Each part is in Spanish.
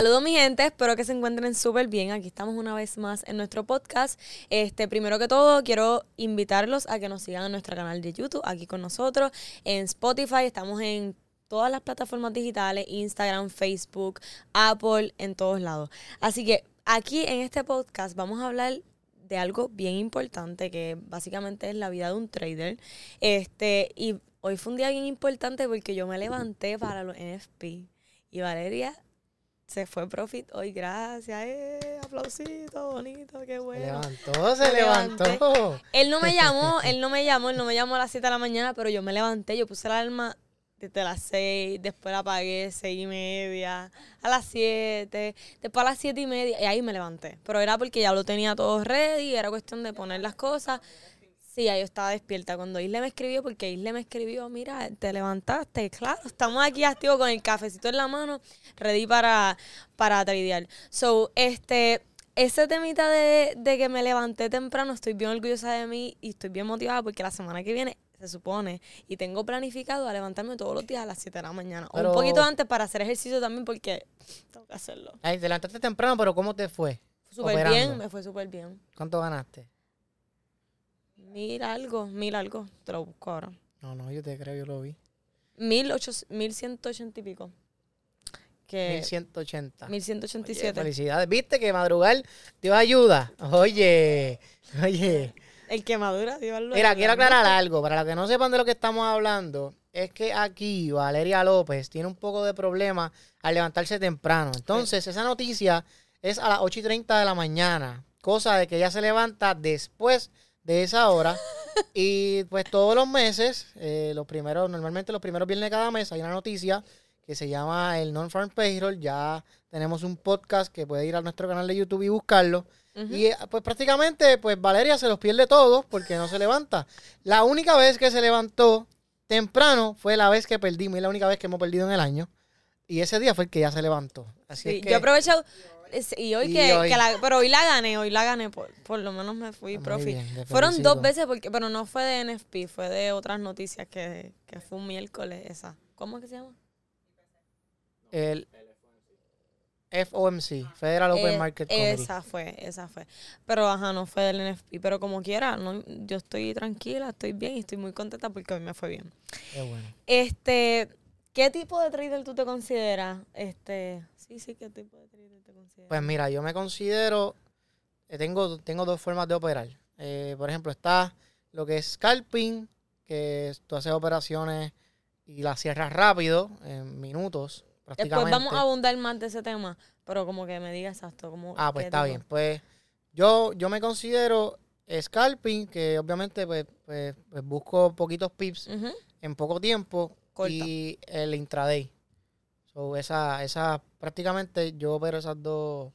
Saludos mi gente, espero que se encuentren súper bien. Aquí estamos una vez más en nuestro podcast. Este, primero que todo, quiero invitarlos a que nos sigan en nuestro canal de YouTube, aquí con nosotros, en Spotify, estamos en todas las plataformas digitales, Instagram, Facebook, Apple, en todos lados. Así que aquí en este podcast vamos a hablar de algo bien importante que básicamente es la vida de un trader. Este, y hoy fue un día bien importante porque yo me levanté para los NFP y Valeria se fue Profit hoy, gracias, eh, aplausito, bonito, qué bueno. Se levantó, se levantó. Él no me llamó, él no me llamó, él no me llamó a las 7 de la mañana, pero yo me levanté, yo puse la alarma desde las 6, después la apagué, 6 y media, a las 7, después a las 7 y media, y ahí me levanté. Pero era porque ya lo tenía todo ready, era cuestión de poner las cosas. Sí, yo estaba despierta cuando Isle me escribió, porque Isle me escribió, mira, te levantaste, claro, estamos aquí activos con el cafecito en la mano, ready para, para. So, este, ese temita de, de que me levanté temprano, estoy bien orgullosa de mí y estoy bien motivada porque la semana que viene se supone, y tengo planificado a levantarme todos los días a las 7 de la mañana. o un poquito antes para hacer ejercicio también porque tengo que hacerlo. Ay, te levantaste temprano, pero ¿cómo te fue? Súper bien, me fue súper bien. ¿Cuánto ganaste? Mil algo, mil algo. Te lo busco ahora. No, no, yo te creo, yo lo vi. Mil, ocho, mil ciento ochenta y pico. Que, 1180. 1187. Oye, felicidades. ¿Viste que madrugar dio ayuda? Oye, oye. El que madura, Dios lo Mira, quiero aclarar algo. Para los que no sepan de lo que estamos hablando, es que aquí Valeria López tiene un poco de problema al levantarse temprano. Entonces, esa noticia es a las 8 y 30 de la mañana. Cosa de que ella se levanta después de esa hora. y pues todos los meses, eh, los primeros, normalmente los primeros viernes de cada mes, hay una noticia que se llama el Non-Farm Payroll. Ya tenemos un podcast que puede ir a nuestro canal de YouTube y buscarlo. Y eh, pues prácticamente, pues Valeria se los pierde todos porque no se levanta. La única vez que se levantó temprano fue la vez que perdimos y la única vez que hemos perdido en el año. Y ese día fue el que ya se levantó. Así que, yo aprovecho y hoy que, la, pero hoy la gané, hoy la gané, por, por lo menos me fui profit. Fueron dos veces, porque pero no fue de NFP, fue de otras noticias que, que fue un miércoles esa. ¿Cómo es que se llama? El FOMC, Federal Open eh, Market Committee. Esa fue, esa fue. Pero ajá, no fue del NFP, pero como quiera, no, yo estoy tranquila, estoy bien y estoy muy contenta porque hoy me fue bien. Qué bueno. Este, ¿qué tipo de trader tú te consideras? Este, sí, sí, ¿qué tipo de te consideras? Pues mira, yo me considero, eh, tengo, tengo dos formas de operar. Eh, por ejemplo, está lo que es scalping, que tú haces operaciones y las cierras rápido, en minutos Después vamos a abundar más de ese tema, pero como que me diga exacto. Como ah, pues está bien. Pues yo, yo me considero scalping, que obviamente pues, pues, pues busco poquitos pips en poco tiempo y el intraday. So, esa, esa, prácticamente yo opero esas dos,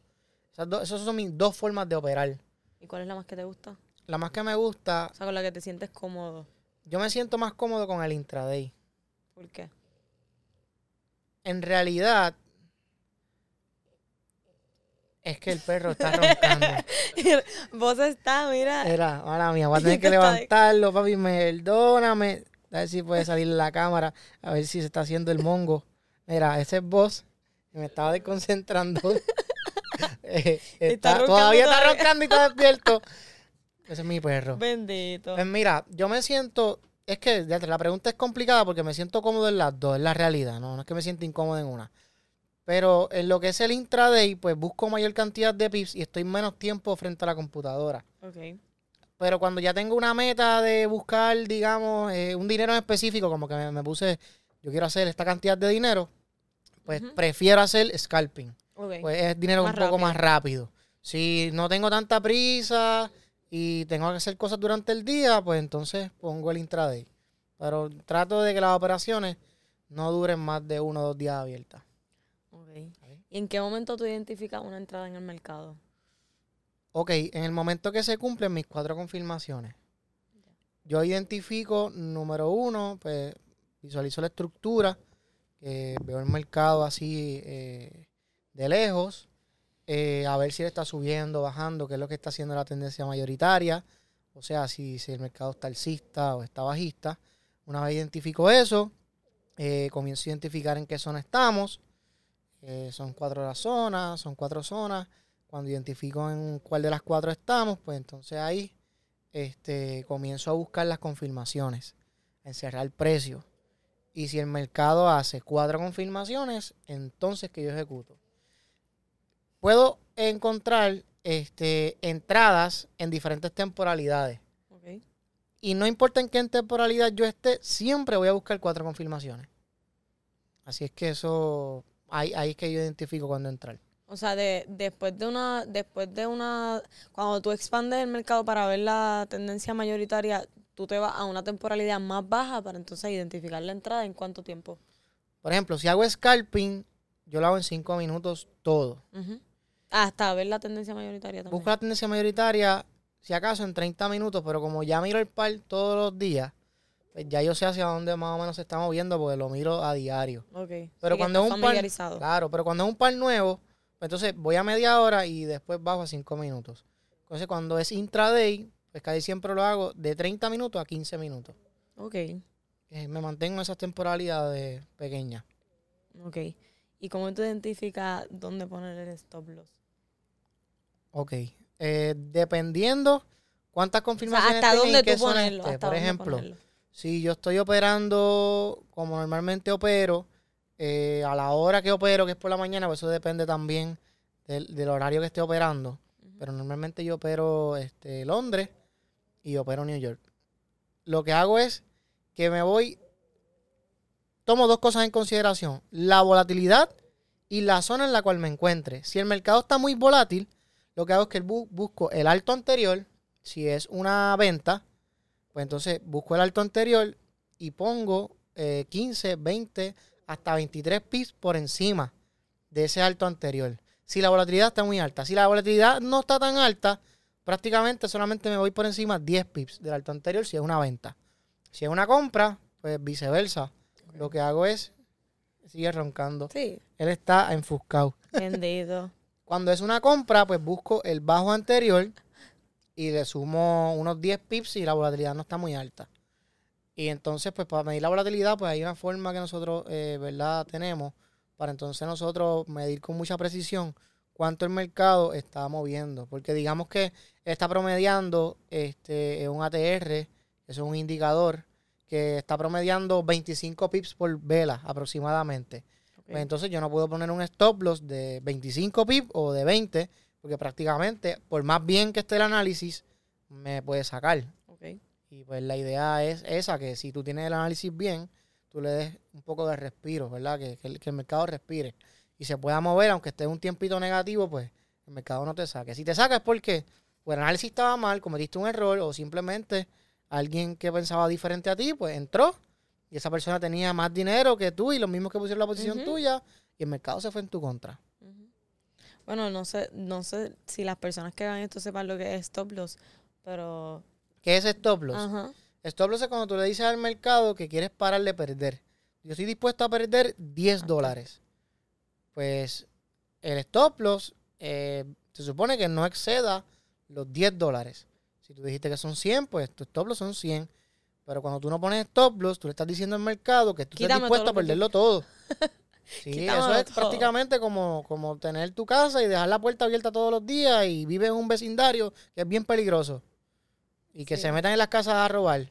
esas dos, esas son mis dos formas de operar. ¿Y cuál es la más que te gusta? La más que me gusta. O sea, con la que te sientes cómodo. Yo me siento más cómodo con el intraday. ¿Por qué? en realidad es que el perro está roncando. Vos está, mira. Era, ahora mía, voy a tener que levantarlo, papi, perdóname. A ver si puede salir la cámara, a ver si se está haciendo el mongo. Mira, ese es vos. Me estaba desconcentrando. Eh, todavía está roncando y está despierto. Ese es mi perro. Bendito. Pues mira, yo me siento es que la pregunta es complicada porque me siento cómodo en las dos, es la realidad, ¿no? No es que me sienta incómodo en una. Pero en lo que es el intraday, pues busco mayor cantidad de pips y estoy menos tiempo frente a la computadora. Ok. Pero cuando ya tengo una meta de buscar, digamos, eh, un dinero en específico, como que me, puse, yo quiero hacer esta cantidad de dinero, pues prefiero hacer scalping. Pues es dinero un poco más rápido. Si no tengo tanta prisa y tengo que hacer cosas durante el día, pues entonces pongo el intraday. Pero trato de que las operaciones no duren más de uno o dos días abiertas. Okay. ¿Y en qué momento tú identificas una entrada en el mercado? Ok, en el momento que se cumplen mis cuatro confirmaciones. Yo identifico, número uno, pues visualizo la estructura, veo el mercado así eh, de lejos. Eh, a ver si está subiendo, bajando, qué es lo que está haciendo la tendencia mayoritaria, o sea, si, el mercado está alcista o está bajista. Una vez identifico eso, eh, comienzo a identificar en qué zona estamos. que son cuatro las zonas, son cuatro zonas. Cuando identifico en cuál de las cuatro estamos, pues entonces ahí este, comienzo a buscar las confirmaciones, a encerrar el precio. Y si el mercado hace cuatro confirmaciones, entonces que yo ejecuto. Puedo encontrar este, entradas en diferentes temporalidades. Y no importa en qué temporalidad yo esté, siempre voy a buscar cuatro confirmaciones. Así es que eso, ahí, ahí es que yo identifico cuándo entrar. O sea, de, después de una, después de una, cuando tú expandes el mercado para ver la tendencia mayoritaria, tú te vas a una temporalidad más baja para entonces identificar la entrada en cuánto tiempo. Por ejemplo, si hago scalping, yo lo hago en cinco minutos todo. Ujú. Hasta ver la tendencia mayoritaria también. Busco la tendencia mayoritaria, si acaso en 30 minutos, pero como ya miro el par todos los días, pues ya yo sé hacia dónde más o menos se está moviendo porque lo miro a diario. Ok. Pero Sí cuando es un par, claro, pero cuando es un par nuevo, pues entonces voy a media hora y después bajo a 5 minutos. Entonces cuando es intraday, pues casi siempre lo hago de 30 minutos a 15 minutos. Ok, Eh, me mantengo en esas temporalidades pequeñas. ok. ¿Y cómo tú identificas dónde poner el stop loss? Ok. Eh, dependiendo cuántas O sea, confirmaciones ¿hasta dónde tú ponerlo? ¿Hasta Por dónde ejemplo, ponerlo? si yo estoy operando como normalmente opero, eh, a la hora que opero, que es por la mañana, pues eso depende también del, del horario que esté operando. Pero normalmente yo opero este, Londres y opero New York. Lo que hago es que me voy, tomo dos cosas en consideración, la volatilidad y la zona en la cual me encuentre. Si el mercado está muy volátil, lo que hago es que bu- busco el alto anterior, si es una venta, pues entonces busco el alto anterior y pongo eh, 15, 20, hasta 23 pips por encima de ese alto anterior. Si la volatilidad está muy alta. Si la volatilidad no está tan alta, prácticamente solamente me voy por encima 10 pips del alto anterior si es una venta. Si es una compra, pues viceversa. Lo que hago es, sigue roncando. Sí, Él está enfuscado. vendido. Cuando es una compra, pues busco el bajo anterior y le sumo unos 10 pips si la volatilidad no está muy alta. Y entonces, pues para medir la volatilidad, pues hay una forma que nosotros, eh, ¿verdad? Tenemos para entonces nosotros medir con mucha precisión cuánto el mercado está moviendo. Porque digamos que está promediando este, un ATR, eso es un indicador, que está promediando 25 pips por vela aproximadamente. Pues entonces yo no puedo poner un stop loss de 25 pip o de 20, porque prácticamente, por más bien que esté el análisis, me puede sacar. ok. Y pues la idea es esa, que si tú tienes el análisis bien, tú le des un poco de respiro, ¿verdad? Que, que el, que el mercado respire y se pueda mover, aunque esté un tiempito negativo, pues el mercado no te saque. Si te saca es porque o el análisis estaba mal, cometiste un error, o simplemente alguien que pensaba diferente a ti, pues entró y esa persona tenía más dinero que tú y los mismos que pusieron la posición tuya y el mercado se fue en tu contra. Bueno, no sé, no sé si las personas que hagan esto sepan lo que es stop loss, pero... ¿Qué es stop loss? Ajá. Stop loss es cuando tú le dices al mercado que quieres parar de perder. Yo estoy dispuesto a perder 10 Ok. dólares. Pues el stop loss eh, se supone que no exceda los 10 dólares. Si tú dijiste que son 100, pues tu stop loss son 100. Pero cuando tú no pones stop loss, tú le estás diciendo al mercado que tú estás Quítame dispuesto todo a que perderlo todo. Sí, eso es todo. prácticamente como, como tener tu casa y dejar la puerta abierta todos los días y vives en un vecindario que es bien peligroso y que Sí. se metan en las casas a robar.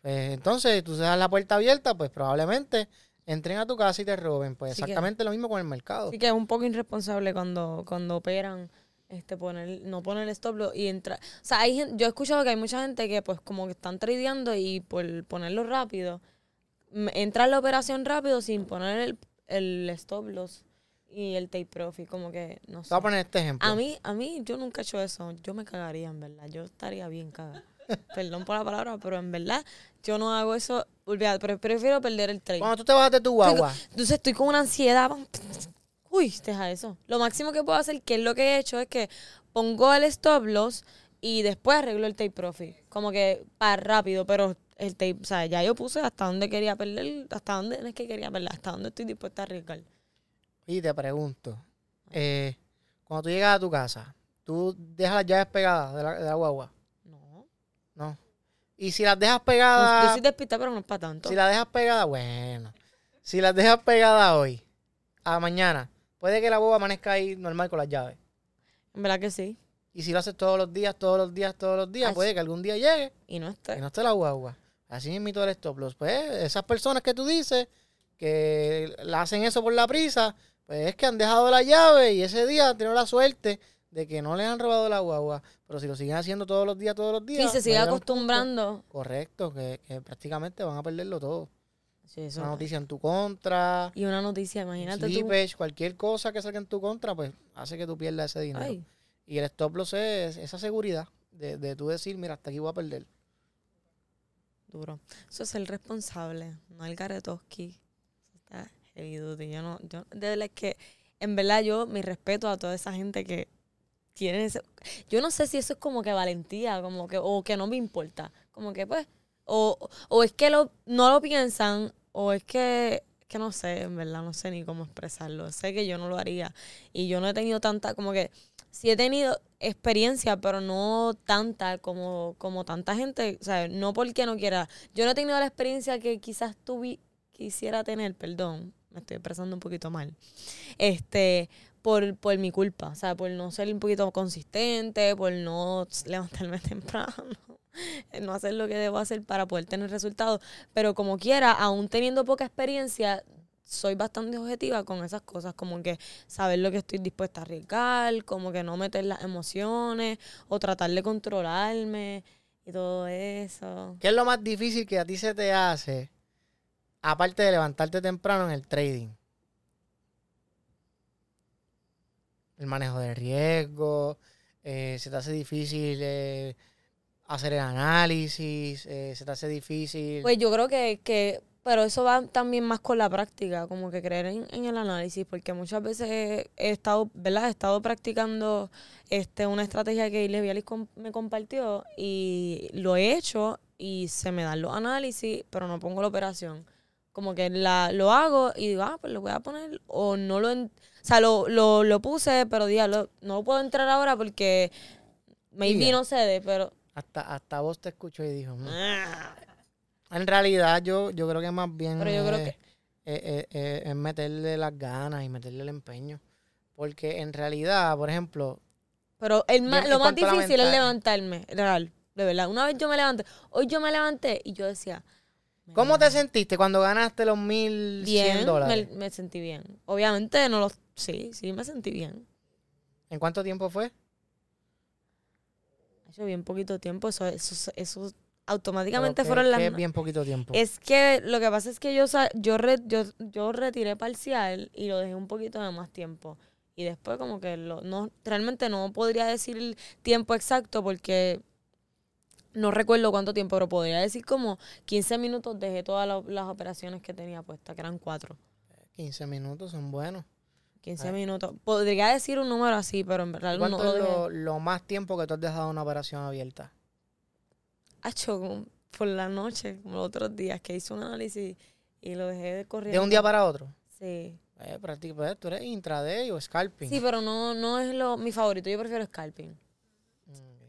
Pues entonces tú dejas la puerta abierta, pues probablemente entren a tu casa y te roben. Pues Sí que- exactamente lo mismo con el mercado. Así que es un poco irresponsable cuando, cuando operan, este, poner, no poner stop loss y entrar. O sea, hay yo he escuchado que hay mucha gente que pues como que están tradeando y por ponerlo rápido, entra en la operación rápido sin poner el, el stop loss y el take profit, como que no sé. voy a poner este ejemplo. A mí, a mí, yo nunca he hecho eso. Yo me cagaría, en verdad. Yo estaría bien cagada. Perdón por la palabra, pero en verdad, yo no hago eso. Olvídate, pero prefiero perder el trade. Cuando tú te bajas de tu guagua, Entonces estoy con una ansiedad. Uy, deja eso. Lo máximo que puedo hacer, que es lo que he hecho, es que pongo el stop loss y después arreglo el take profit. Como que para rápido, pero el tape, o sea, ya yo puse hasta dónde quería perder, hasta dónde no es que quería perder, hasta dónde estoy dispuesta a arriesgar. y te pregunto, eh, cuando tú llegas a tu casa, tú dejas las llaves pegadas de la, de la guagua. Y si las dejas pegadas... yo soy despistada, pero no es para tanto. Si la dejas pegada, bueno. Si las dejas pegada hoy, a mañana, puede que la boba amanezca ahí normal con las llaves. En verdad que sí. Y si lo haces todos los días, todos los días, todos los días, puede que algún día llegue Y no y está. no esté la guagua. Así mismo el stop loss. Pues esas personas que tú dices que la hacen eso por la prisa, pues es que han dejado la llave y ese día han tenido la suerte de que no les han robado la guagua. Pero si lo siguen haciendo todos los días, todos los días. Sí, se sigue acostumbrando. Correcto, que, que prácticamente van a perderlo todo. Sí, eso Una no. noticia en tu contra, Y una noticia, imagínate tú. slippage, cualquier cosa que salga en tu contra, pues hace que tú pierdas ese dinero. Ay, Y el stop loss es esa seguridad de, de tú decir, mira, hasta aquí voy a perder. duro. Eso es el responsable, no el Garetoski. Está heavy duty. Yo no, yo, de verdad es que, en verdad, yo mi respeto a toda esa gente que tiene ese. Yo no sé si eso es como que valentía, como que, o que no me importa. Como que, pues, o, o es que lo, no lo piensan, o es que, que no sé, en verdad, no sé ni cómo expresarlo. Sé que yo no lo haría. Y yo no he tenido tanta, como que, sí he tenido experiencia, pero no tanta como, como tanta gente, o sea, no porque no quiera. Yo no he tenido la experiencia que quizás tú vi- quisiera tener, perdón, me estoy expresando un poquito mal, este, por, por mi culpa, o sea, por no ser un poquito consistente, por no levantarme temprano, no hacer lo que debo hacer para poder tener resultados, pero como quiera, aún teniendo poca experiencia, soy bastante objetiva con esas cosas, como que saber lo que estoy dispuesta a arriesgar, como que no meter las emociones o tratar de controlarme y todo eso. ¿Qué es lo más difícil que a ti se te hace, aparte de levantarte temprano en el trading? El manejo de riesgo, eh, se te hace difícil eh, hacer el análisis, eh, se te hace difícil... Pues yo creo que, que, pero eso va también más con la práctica, como que creer en, el análisis, porque muchas veces he, estado, ¿verdad? He estado practicando este una estrategia que com- me compartió y lo he hecho y se me dan los análisis, pero no pongo la operación. Como que la, lo hago y digo, ah, pues lo voy a poner, o no lo, o sea, lo, lo, lo puse, pero diablo, no lo puedo entrar ahora porque maybe Tibia. no cede, pero... hasta, hasta vos te escucho y dijo... "Mm". ah, En realidad yo, yo creo que más bien Pero yo creo es, que- es- es- es- es meterle las ganas y meterle el empeño. Porque en realidad, por ejemplo, Pero el más, lo más difícil es levantarme, real, de verdad. Una vez yo me levanté, hoy yo me levanté y yo decía, ¿cómo te sentiste cuando ganaste los 1100 bien, me, dólares? me sentí bien. Obviamente no lo, sí, sí me sentí bien. ¿En cuánto tiempo fue? Hecho bien poquito tiempo, eso, eso, eso automáticamente que- fueron las... que es bien poquito tiempo. Es que lo que pasa es que yo, yo, yo, yo retiré parcial y lo dejé un poquito de más tiempo. Y después como que lo, no, realmente no podría decir el tiempo exacto porque no recuerdo cuánto tiempo, pero podría decir como 15 minutos dejé todas la- las operaciones que tenía puestas, que eran cuatro. 15 minutos son buenos. 15 Ah. minutos. Podría decir un número así, pero en verdad no ¿Cuánto lo es lo, lo más tiempo que tú has dejado una operación abierta? Hacho, por la noche, como los otros días, que hice un análisis y lo dejé de correr. ¿De un día para otro? Sí. Eh, prácticamente, tú eres intraday o scalping. Sí, pero no, no es lo mi favorito. Yo prefiero scalping.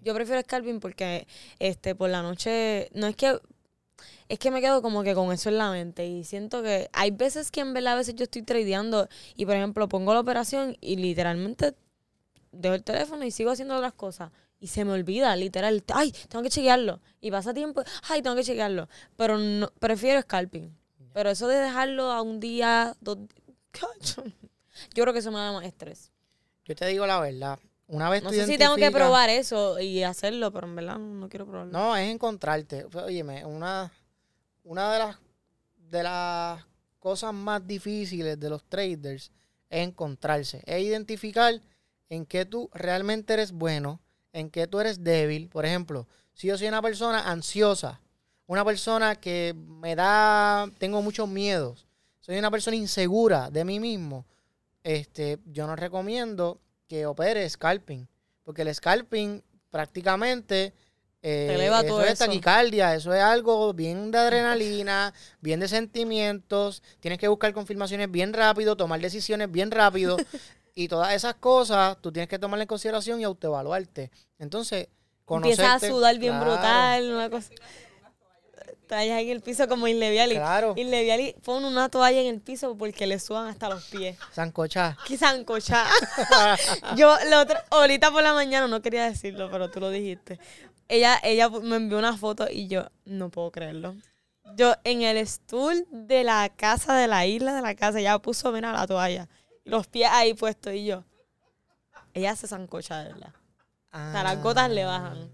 Yo prefiero scalping porque este por la noche no es que es que me quedo como que con eso en la mente y siento que hay veces que en verdad a veces yo estoy tradeando y por ejemplo pongo la operación y literalmente dejo el teléfono y sigo haciendo otras cosas y se me olvida, literal, ay, tengo que chequearlo y pasa tiempo, ay, tengo que chequearlo, pero no prefiero scalping. Pero eso de dejarlo a un día, dos. Yo creo que eso me da más estrés. Yo te digo la verdad. Una vez No tú sé si tengo que probar eso y hacerlo, pero en verdad no, no quiero probarlo. No, es encontrarte. Óyeme, una, una de las de las cosas más difíciles de los traders es encontrarse, es identificar en qué tú realmente eres bueno, en qué tú eres débil. Por ejemplo, si yo soy una persona ansiosa, una persona que me da, tengo muchos miedos, soy una persona insegura de mí mismo, este, yo no recomiendo que opere scalping, porque el scalping prácticamente eh, eleva eso todo es eso. taquicardia, eso es algo bien de adrenalina, bien de sentimientos, tienes que buscar confirmaciones bien rápido, tomar decisiones bien rápido y todas esas cosas tú tienes que tomarlas en consideración y autoevaluarte. Entonces, Empiezas a conocerte- sudar bien claro, brutal, una cosa. Toallas en el piso como Inleviali. Claro. Inleviali pone una toalla en el piso porque le suban hasta los pies. Sancochá. Qué sancocha. Yo, la otra, ahorita por la mañana, no quería decirlo, pero tú lo dijiste. Ella, ella me envió una foto y yo no puedo creerlo. Yo en el stool de la casa, de la isla de la casa, ella puso, mira, la toalla. Los pies ahí puestos y yo. Ella se sancocha, de verdad. O sea, las gotas le bajan.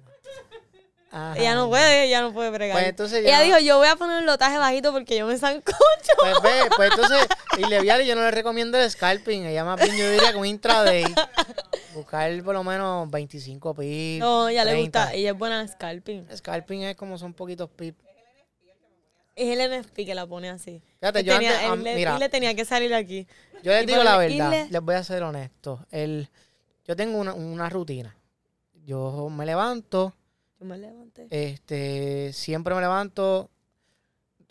Ajá. Ella no puede, ella no puede bregar. Pues entonces ella ya- dijo, yo voy a poner el lotaje bajito porque yo me sancocho. Pues ve, pues entonces, y Leviali yo no le recomiendo el scalping. Ella más bien yo diría un intraday. Buscar por lo menos 25 pips. No, ella le 30. gusta, ella es buena en scalping. Scalping es como son poquitos pips. Es el NFP que la pone así. Fíjate, yo tenía, antes- él le- mira. él le tenía que salir aquí. Yo les Y digo la verdad, les voy a ser honesto. El, yo tengo una, una rutina. Yo me levanto, me levanté. este, siempre me levanto.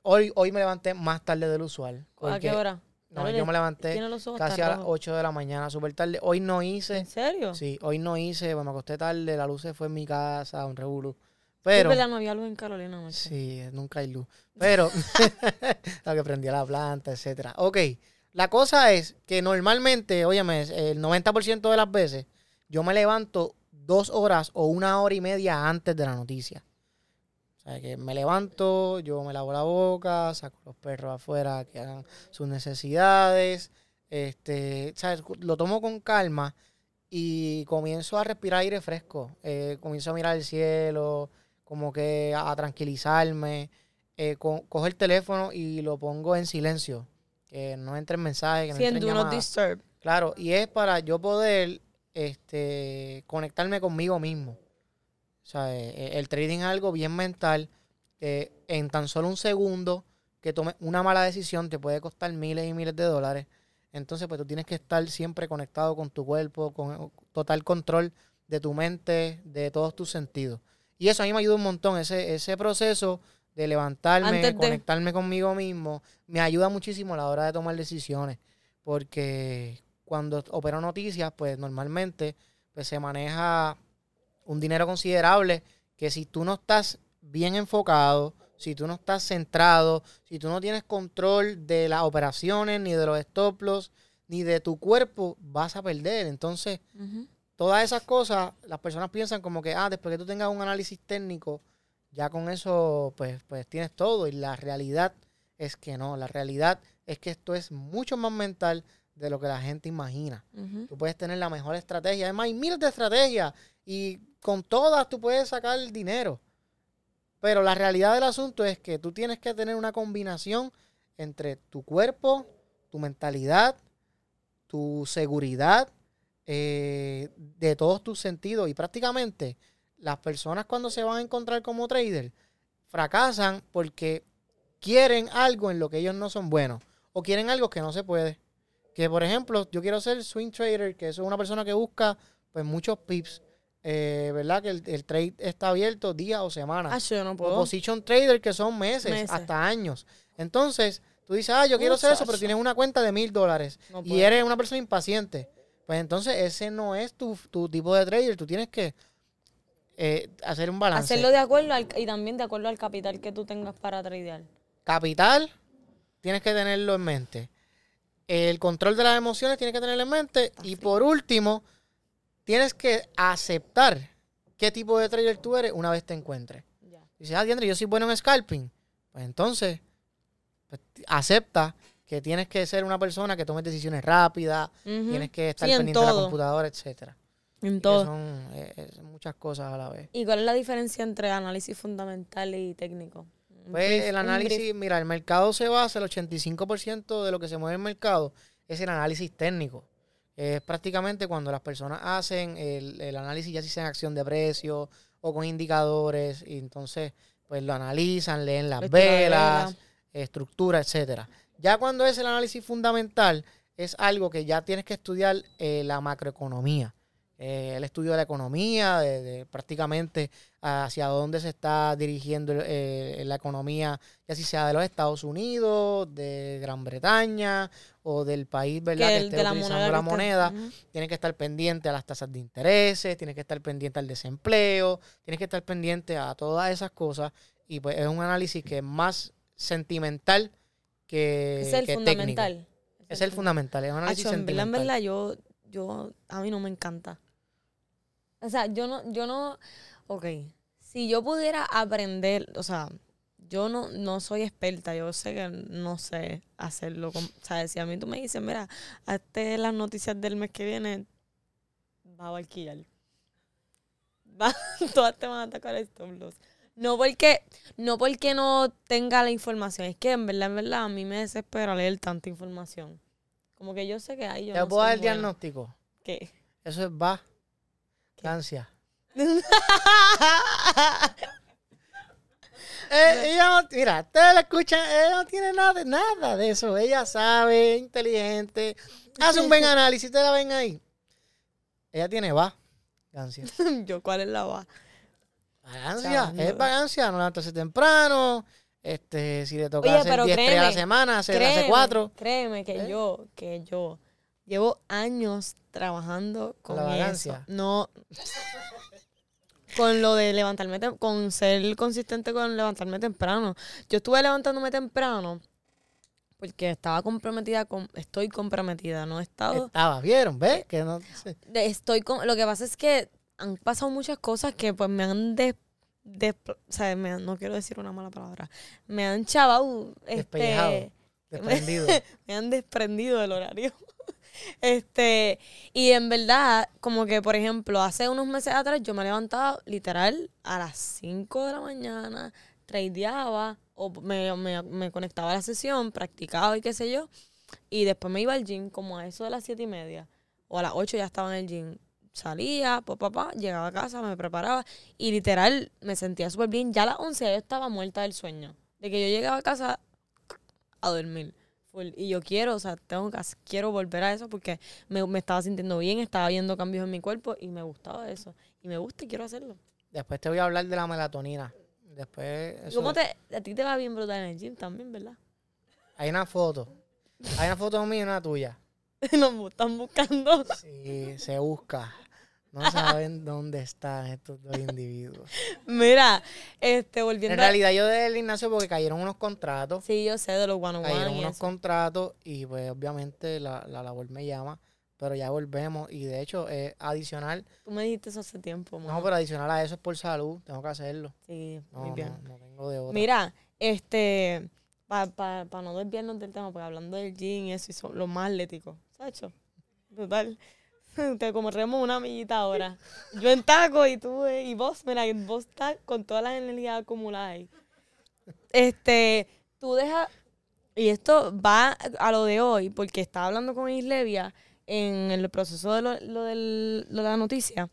Hoy, hoy me levanté más tarde del usual. ¿A qué hora? No, Dale, yo me levanté casi a las rojos. 8 de la mañana, súper tarde. Hoy no hice, ¿En serio? sí, hoy no hice, pues me acosté tarde, la luz se fue en mi casa, un revolú. Pero, Pero, no había luz en Carolina sí, nunca hay luz. Pero, lo que prendía la planta, etcétera. Ok, la cosa es que normalmente, óyeme, el 90% de las veces, yo me levanto dos horas o una hora y media antes de la noticia. O sea, que me levanto, yo me lavo la boca, saco los perros afuera que hagan sus necesidades. Este, ¿sabes? Lo tomo con calma y comienzo a respirar aire fresco. Eh, comienzo a mirar el cielo, como que a, a tranquilizarme. Eh, co- cojo el teléfono y lo pongo en silencio. Que no entren mensajes, que no entren llamadas. Disturb. Claro, y es para yo poder este, conectarme conmigo mismo. O sea, eh, el trading es algo bien mental en tan solo un segundo que tomes una mala decisión te puede costar miles y miles de dólares. Entonces, pues tú tienes que estar siempre conectado con tu cuerpo, con total control de tu mente, de todos tus sentidos. Y eso a mí me ayuda un montón, ese, ese proceso de levantarme, de- conectarme conmigo mismo, me ayuda muchísimo a la hora de tomar decisiones. Porque cuando opero noticias, pues normalmente pues, se maneja un dinero considerable que si tú no estás bien enfocado, si tú no estás centrado, si tú no tienes control de las operaciones, ni de los stop loss, ni de tu cuerpo, vas a perder. Entonces, todas esas cosas, las personas piensan como que, ah, después que tú tengas un análisis técnico, ya con eso, pues, pues tienes todo. Y la realidad es que no. La realidad es que esto es mucho más mental de lo que la gente imagina. Tú puedes tener la mejor estrategia. Además, hay miles de estrategias y con todas tú puedes sacar dinero. Pero la realidad del asunto es que tú tienes que tener una combinación entre tu cuerpo, tu mentalidad, tu seguridad, eh, de todos tus sentidos. Y prácticamente las personas cuando se van a encontrar como trader fracasan porque quieren algo en lo que ellos no son buenos o quieren algo que no se puede. Que por ejemplo, yo quiero ser swing trader, que eso es una persona que busca pues muchos pips, eh, ¿verdad? Que el, el trade está abierto días o semanas. Ah, yo no O puedo. position trader que son meses, Meses. hasta años. Entonces, tú dices, ah, yo quiero hacer eso, pero tienes una cuenta de mil dólares No y eres una persona impaciente. Pues entonces ese no es tu, tu tipo de trader. Tú tienes que eh, hacer un balance. Hacerlo de acuerdo al, y también de acuerdo al capital que tú tengas para tradear. Capital, tienes que tenerlo en mente. El control de las emociones tienes que tenerlo en mente. Y por último, tienes que aceptar qué tipo de trader tú eres una vez te encuentres. Dices, ah, Diandre, yo soy bueno en scalping. Pues entonces, pues, acepta que tienes que ser una persona que tome decisiones rápidas, tienes que estar Sí, en pendiente de la computadora, etcétera. En todo. Son eh, eh, muchas cosas a la vez. ¿Y cuál es la diferencia entre análisis fundamental y técnico? Pues el análisis, mira, el mercado se basa, el 85% de lo que se mueve en el mercado es el análisis técnico. Es prácticamente cuando las personas hacen el, el análisis, ya si sea en acción de precio o con indicadores, y entonces pues lo analizan, leen las velas, vela. estructura, etcétera. Ya cuando es el análisis fundamental, es algo que ya tienes que estudiar eh, la macroeconomía. Eh, el estudio de la economía, de, de prácticamente hacia dónde se está dirigiendo eh, la economía, ya si sea de los Estados Unidos, de Gran Bretaña o del país, ¿verdad? Que esté de la utilizando moneda. la que. Tienes estar pendiente a las tasas de intereses, tienes que estar pendiente al desempleo, tienes que estar pendiente a todas esas cosas. Y pues es un análisis que es más sentimental que, es el que técnico. fundamental. Es el fundamental, es un análisis Acho, en verdad, en sentimental. verdad, yo, yo, a mí no me encanta. O sea, yo no, yo no, ok, si yo pudiera aprender, o sea, yo no, no soy experta, yo sé que no sé hacerlo. con- sea, si a mí tú me dices, mira, hazte las noticias del mes que viene, va a barquillar. Va, todas te van a atacar stop loss. No porque, no porque no tenga la información, es que en verdad, en verdad, a mí me desespera leer tanta información. Como que yo sé que hay yo ¿Te no puedo soy dar el buena. diagnóstico? ¿Qué? Eso es va, ¿Qué? ansia. Eh, ella no, mira, ustedes la escuchan, ella no tiene nada, de- nada de eso. Ella sabe, inteligente, hace un buen análisis, ustedes la ven ahí. Ella tiene va, ansia. yo, ¿cuál es la va? Vagancia, es vagancia, no levantarse temprano. Este, si le toca Oye, hacer pero 10 3 a la créeme, semana, hace, hace Créeme, 4. Créeme que ¿Eh? yo, que yo llevo años trabajando Con la eso. vagancia. No. Con lo de levantarme, con ser consistente con levantarme temprano. Yo estuve levantándome temprano porque estaba comprometida con, estoy comprometida, no he estado Estaba, ¿vieron? ¿Ves? Que no, sí. estoy con lo que pasa es que han pasado muchas cosas que pues me han des, o sea, me no quiero decir una mala palabra me han chavado este desprendido. me han desprendido del horario este y en verdad como que por ejemplo hace unos meses atrás yo me levantaba literal a las 5 de la mañana tradeaba o me, me, me conectaba a la sesión practicaba y qué sé yo y después me iba al gym como a eso de las siete y media o a las 8 ya estaba en el gym. Salía, papá, papá, llegaba a casa, me preparaba y literal me sentía súper bien. Ya a las 11 yo estaba muerta del sueño. De que yo llegaba a casa a dormir. Y yo quiero, o sea, tengo que, quiero volver a eso porque me, me estaba sintiendo bien, estaba viendo cambios en mi cuerpo y me gustaba eso. Y me gusta y quiero hacerlo. Después te voy a hablar de la melatonina. Después. ¿Y eso- ¿Cómo te, a ti te va bien brutal en el gym también, verdad? Hay una foto. Hay una foto mía y una tuya. Nos están buscando. Sí, se busca. No saben dónde están estos dos individuos. Mira, este, volviendo En a- realidad yo dejé el gimnasio porque cayeron unos contratos. Sí, yo sé de los one on cayeron one unos eso. contratos y pues obviamente la, la labor me llama. Pero ya volvemos y de hecho es adicional. Tú me dijiste eso hace tiempo, No, pero adicional a eso es por salud. Tengo que hacerlo. Sí, No, muy bien. no, no tengo de otra. Mira, este, para pa, pa no desviarnos del tema, porque hablando del gym y eso, y son los más atléticos, ¿sabes? Total. Te comeremos una amiguita ahora. Yo en taco y tú, eh, y vos, mira, vos estás con todas las energías acumuladas ahí. Este, tú dejas, y esto va a lo de hoy, porque estaba hablando con Islevia en el proceso de lo, lo del- de la noticia.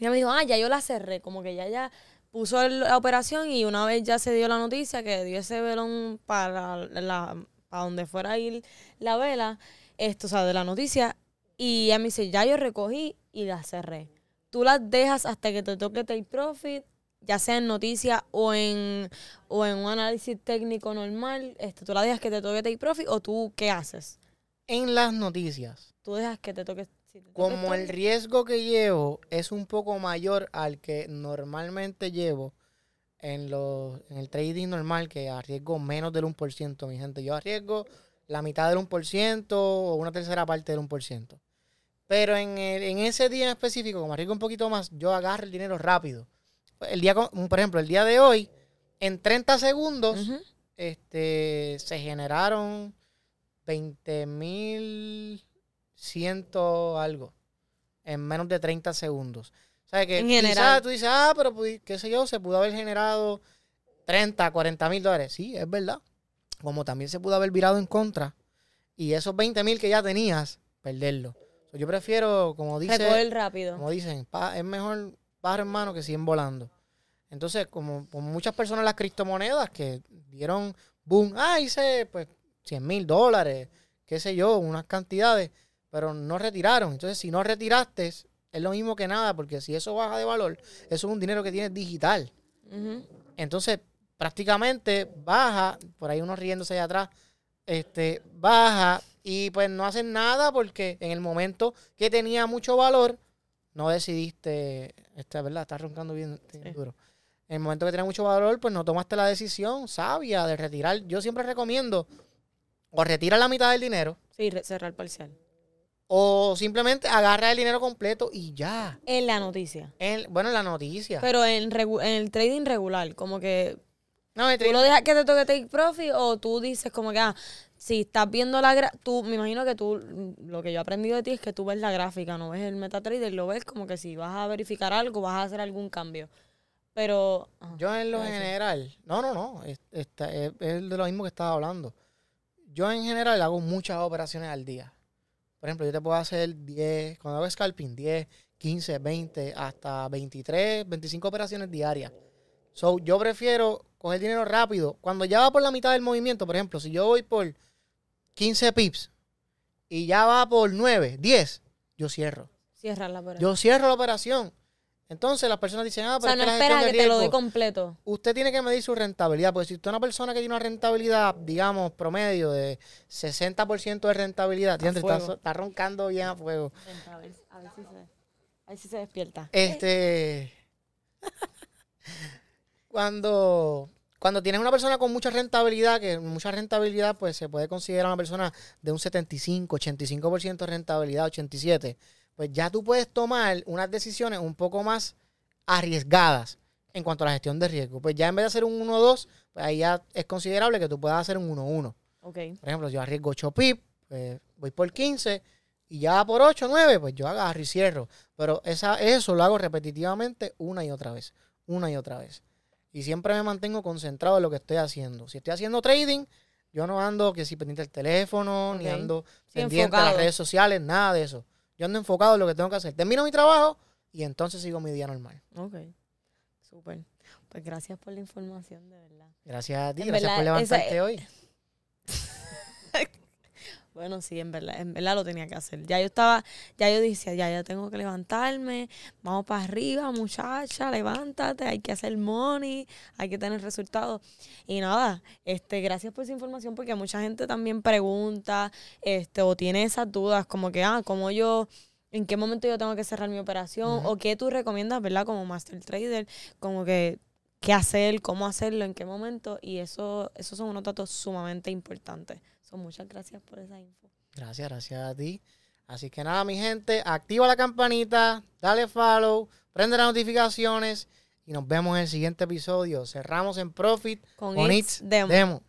Ella me dijo, ah, ya yo la cerré, como que ya ya puso la operación y una vez ya se dio la noticia que dio ese velón para la para donde fuera a ir la vela, esto, o sea, de la noticia, y ella me dice, ya yo recogí y la cerré. Tú las dejas hasta que te toque take profit, ya sea en noticia o en, o en un análisis técnico normal, este, tú la dejas que te toque take profit o tú, ¿qué haces? En las noticias, Tú dejas que te toque... si te toca como el riesgo que llevo es un poco mayor al que normalmente llevo en, los, en el trading normal, que arriesgo menos del 1%, mi gente. Yo arriesgo la mitad del 1% o una tercera parte del 1%. Pero en, el- en ese día en específico, como arriesgo un poquito más, yo agarro el dinero rápido. El día, por ejemplo, el día de hoy, en 30 segundos, Ujú. este, se generaron 20 mil ciento algo en menos de 30 segundos. O sea que En general. tú dices, ah, pero qué sé yo, se pudo haber generado 30, 40 mil dólares. Sí, es verdad. Como también se pudo haber virado en contra. Y esos 20 mil que ya tenías, perderlo. So, yo prefiero, como dice, Recoger rápido. como dicen, pa- es mejor pájaro en mano que 100 volando. Entonces, como, como muchas personas las criptomonedas que dieron boom, ah, hice pues 100 mil dólares, qué sé yo, unas cantidades, pero no retiraron. Entonces, si no retiraste, es lo mismo que nada, porque si eso baja de valor, eso es un dinero que tienes digital. Entonces, prácticamente baja, por ahí uno riéndose allá atrás, este, baja y pues no hacen nada porque en el momento que tenía mucho valor, no decidiste, este, ¿verdad? Está roncando bien, bien Sí. duro. En el momento que tiene mucho valor, pues no tomaste la decisión sabia de retirar. Yo siempre recomiendo o retira la mitad del dinero Sí, cerrar parcial. o simplemente agarra el dinero completo y ya. En la noticia. En- bueno, en la noticia. Pero en, en el trading regular, como que no, tú lo dejas que te toque take profit o tú dices como que, ah, si estás viendo la gra tú, me imagino que tú, lo que yo he aprendido de ti es que tú ves la gráfica, no ves el MetaTrader, lo ves como que si vas a verificar algo, vas a hacer algún cambio. Pero, ajá, Yo en lo general, no, no, no, es, esta- es- es de lo mismo que estaba hablando. Yo en general hago muchas operaciones al día. Por ejemplo, yo te puedo hacer 10, cuando hago scalping, 10, 15, 20, hasta 23, 25 operaciones diarias. So, yo prefiero coger dinero rápido. Cuando ya va por la mitad del movimiento, por ejemplo, si yo voy por 15 pips y ya va por 9, 10, yo cierro. cierras la operación. Yo cierro la operación. Entonces las personas dicen, ah, o pero sea, es no que la gestión esperas a de que te lo dé completo. usted tiene que medir su rentabilidad, porque si usted es una persona que tiene una rentabilidad, digamos, promedio de 60% de rentabilidad, está, roncando bien a fuego. A ver, a ver si se, a ver si se despierta. Este, cuando, cuando tienes una persona con mucha rentabilidad, que mucha rentabilidad, pues se puede considerar una persona de un 75, 85% de rentabilidad, 87, pues ya tú puedes tomar unas decisiones un poco más arriesgadas en cuanto a la gestión de riesgo. Pues ya en vez de hacer un 1-2, pues ahí ya es considerable que tú puedas hacer un 1-1. Ok. Por ejemplo, yo arriesgo 8 pip, pues voy por 15 y ya por 8, 9, pues yo agarro y cierro. Pero esa, eso lo hago repetitivamente una y otra vez, una y otra vez. Y siempre me mantengo concentrado en lo que estoy haciendo. Si estoy haciendo trading, yo no ando que si pendiente del teléfono, ni ando Sí, pendiente de las enfocado. redes sociales, nada de eso. Yo ando enfocado en lo que tengo que hacer. Termino mi trabajo y entonces sigo mi día normal. Ok. Súper. Pues gracias por la información, de verdad. Gracias a ti, En gracias por verdad, esa- levantarte hoy. Bueno, sí, en verdad, en verdad lo tenía que hacer. Ya yo estaba, ya yo decía, ya, ya tengo que levantarme, vamos para arriba, muchacha, levántate, hay que hacer money, hay que tener resultados. Y nada, este, gracias por esa información, porque mucha gente también pregunta, este, o tiene esas dudas, como que, ah, cómo yo, en qué momento yo tengo que cerrar mi operación, o qué tú recomiendas, ¿verdad? Como master trader, como que qué hacer, cómo hacerlo, en qué momento, y eso, esos son unos datos sumamente importantes. Pues muchas gracias por esa info. Gracias, gracias a ti. Así que nada, mi gente, activa la campanita, dale follow, prende las notificaciones y nos vemos en el siguiente episodio. Cerramos en Profit con, con It's, Demo.